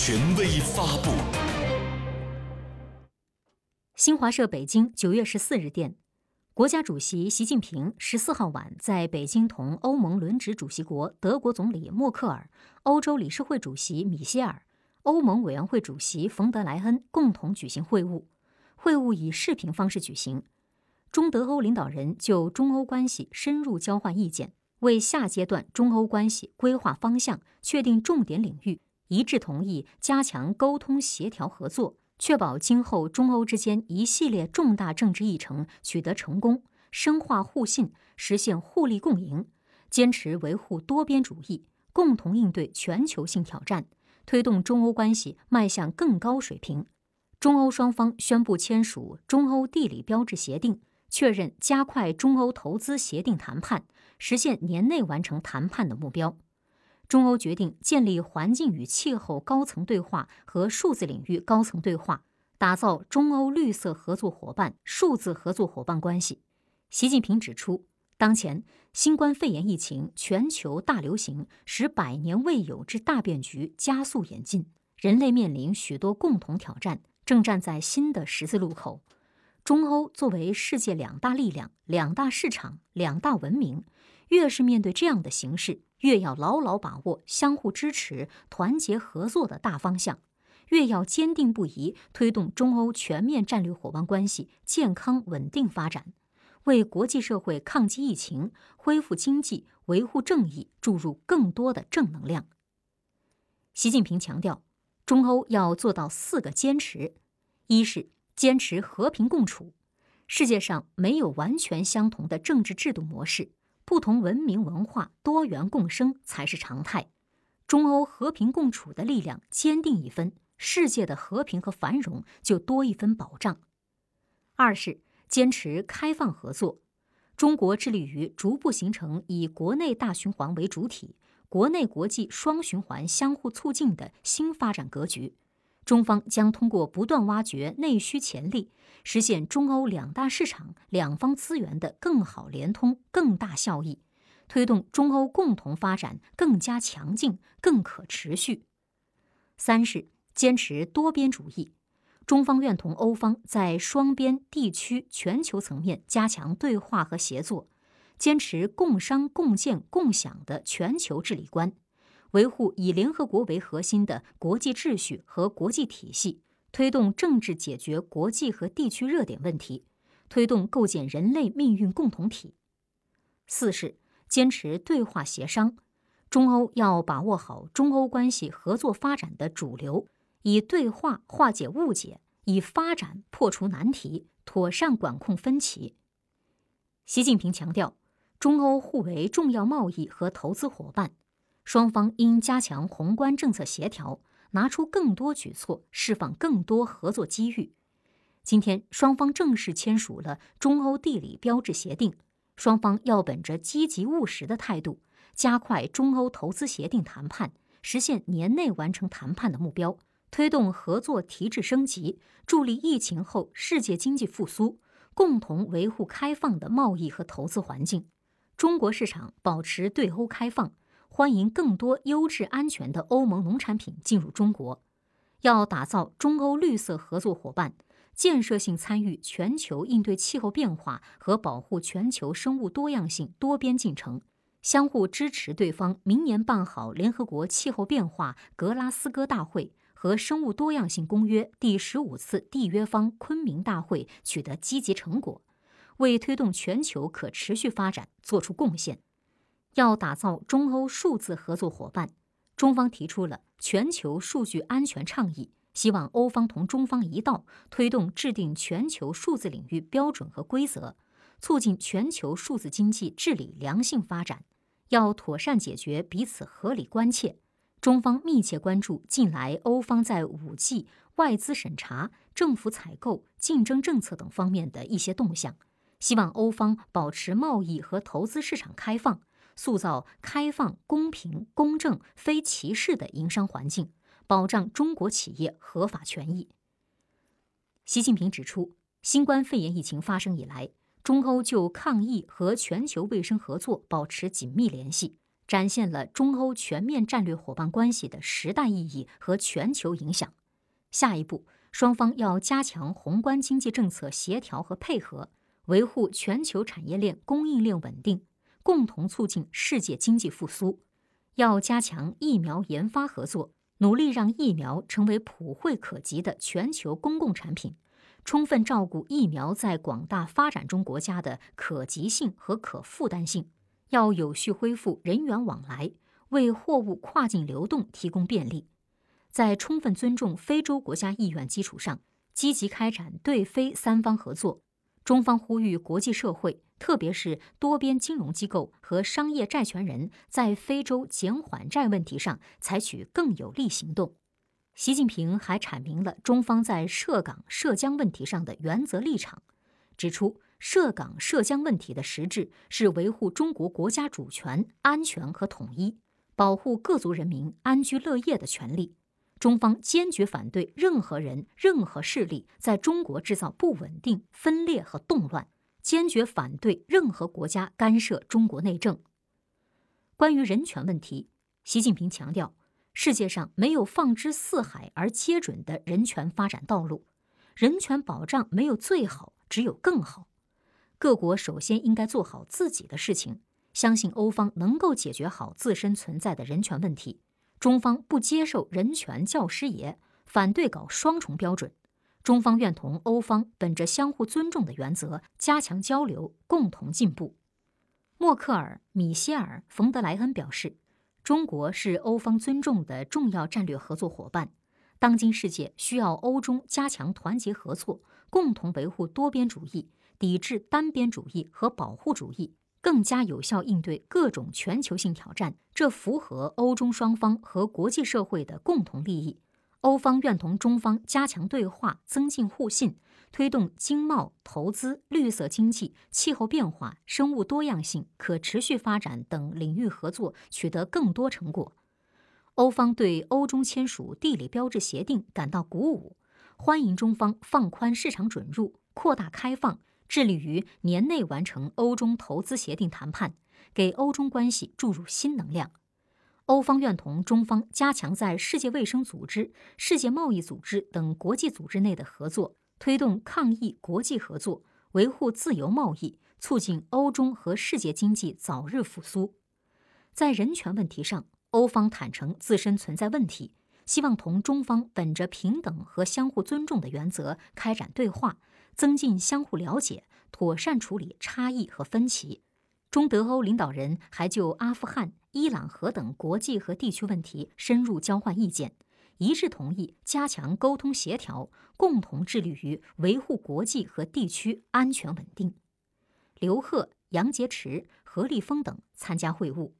权威发布。新华社北京九月十四日电，国家主席习近平十四号晚在北京同欧盟轮值主席国德国总理默克尔、欧洲理事会主席米歇尔、欧盟委员会主席冯德莱恩共同举行会晤。会晤以视频方式举行，中德欧领导人就中欧关系深入交换意见，为下阶段中欧关系规划方向、确定重点领域，一致同意加强沟通协调合作，确保今后中欧之间一系列重大政治议程取得成功，深化互信，实现互利共赢，坚持维护多边主义，共同应对全球性挑战，推动中欧关系迈向更高水平。中欧双方宣布签署中欧地理标志协定，确认加快中欧投资协定谈判，实现年内完成谈判的目标。中欧决定建立环境与气候高层对话和数字领域高层对话，打造中欧绿色合作伙伴、数字合作伙伴关系。习近平指出，当前新冠肺炎疫情全球大流行，使百年未有之大变局加速演进，人类面临许多共同挑战。正站在新的十字路口，中欧作为世界两大力量、两大市场、两大文明，越是面对这样的形势，越要牢牢把握相互支持、团结合作的大方向，越要坚定不移推动中欧全面战略伙伴关系健康稳定发展，为国际社会抗击疫情、恢复经济、维护正义注入更多的正能量。习近平强调。中欧要做到四个坚持：一是坚持和平共处，世界上没有完全相同的政治制度模式，不同文明文化多元共生才是常态。中欧和平共处的力量坚定一分，世界的和平和繁荣就多一分保障。二是坚持开放合作，中国致力于逐步形成以国内大循环为主体。国内国际双循环相互促进的新发展格局，中方将通过不断挖掘内需潜力，实现中欧两大市场两方资源的更好联通、更大效益，推动中欧共同发展更加强劲、更可持续。三是坚持多边主义，中方愿同欧方在双边、地区、全球层面加强对话和协作。坚持共商共建共享的全球治理观，维护以联合国为核心的国际秩序和国际体系，推动政治解决国际和地区热点问题，推动构建人类命运共同体。四是坚持对话协商，中欧要把握好中欧关系合作发展的主流，以对话化解误解，以发展破除难题，妥善管控分歧。习近平强调。中欧互为重要贸易和投资伙伴，双方应加强宏观政策协调，拿出更多举措，释放更多合作机遇。今天，双方正式签署了中欧地理标志协定，双方要本着积极务实的态度，加快中欧投资协定谈判，实现年内完成谈判的目标，推动合作提质升级，助力疫情后世界经济复苏，共同维护开放的贸易和投资环境。中国市场保持对欧开放，欢迎更多优质安全的欧盟农产品进入中国。要打造中欧绿色合作伙伴，建设性参与全球应对气候变化和保护全球生物多样性多边进程，相互支持对方明年办好联合国气候变化格拉斯哥大会和生物多样性公约第十五次缔约方昆明大会取得积极成果。为推动全球可持续发展作出贡献，要打造中欧数字合作伙伴，中方提出了全球数据安全倡议，希望欧方同中方一道，推动制定全球数字领域标准和规则，促进全球数字经济治理良性发展。要妥善解决彼此合理关切，中方密切关注近来欧方在五 G、外资审查、政府采购、竞争政策等方面的一些动向。希望欧方保持贸易和投资市场开放，塑造开放、公平、公正、非歧视的营商环境，保障中国企业合法权益。习近平指出，新冠肺炎疫情发生以来，中欧就抗疫和全球卫生合作保持紧密联系，展现了中欧全面战略伙伴关系的时代意义和全球影响。下一步，双方要加强宏观经济政策协调和配合，维护全球产业链供应链稳定，共同促进世界经济复苏。要加强疫苗研发合作，努力让疫苗成为普惠可及的全球公共产品。充分照顾疫苗在广大发展中国家的可及性和可负担性，要有序恢复人员往来，为货物跨境流动提供便利。在充分尊重非洲国家意愿基础上，积极开展对非三方合作。中方呼吁国际社会，特别是多边金融机构和商业债权人，在非洲减缓债问题上采取更有力行动。习近平还阐明了中方在涉港涉疆问题上的原则立场，指出涉港涉疆问题的实质是维护中国国家主权、安全和统一，保护各族人民安居乐业的权利。中方坚决反对任何人、任何势力在中国制造不稳定、分裂和动乱，坚决反对任何国家干涉中国内政。关于人权问题，习近平强调。世界上没有放之四海而皆准的人权发展道路，人权保障没有最好，只有更好。各国首先应该做好自己的事情，相信欧方能够解决好自身存在的人权问题。中方不接受人权教师爷，反对搞双重标准。中方愿同欧方本着相互尊重的原则，加强交流，共同进步。默克尔、米歇尔、冯德莱恩表示。中国是欧方尊重的重要战略合作伙伴。当今世界需要欧中加强团结合作，共同维护多边主义，抵制单边主义和保护主义，更加有效应对各种全球性挑战。这符合欧中双方和国际社会的共同利益。欧方愿同中方加强对话，增进互信。推动经贸、投资、绿色经济、气候变化、生物多样性、可持续发展等领域合作取得更多成果。欧方对欧中签署地理标志协定感到鼓舞，欢迎中方放宽市场准入、扩大开放，致力于年内完成欧中投资协定谈判，给欧中关系注入新能量。欧方愿同中方加强在世界卫生组织、世界贸易组织等国际组织内的合作。推动抗疫国际合作，维护自由贸易，促进欧中和世界经济早日复苏。在人权问题上，欧方坦诚自身存在问题，希望同中方本着平等和相互尊重的原则开展对话，增进相互了解，妥善处理差异和分歧。中德欧领导人还就阿富汗、伊朗核等国际和地区问题深入交换意见。一致同意加强沟通协调，共同致力于维护国际和地区安全稳定。刘鹤、杨洁篪、何立峰等参加会晤。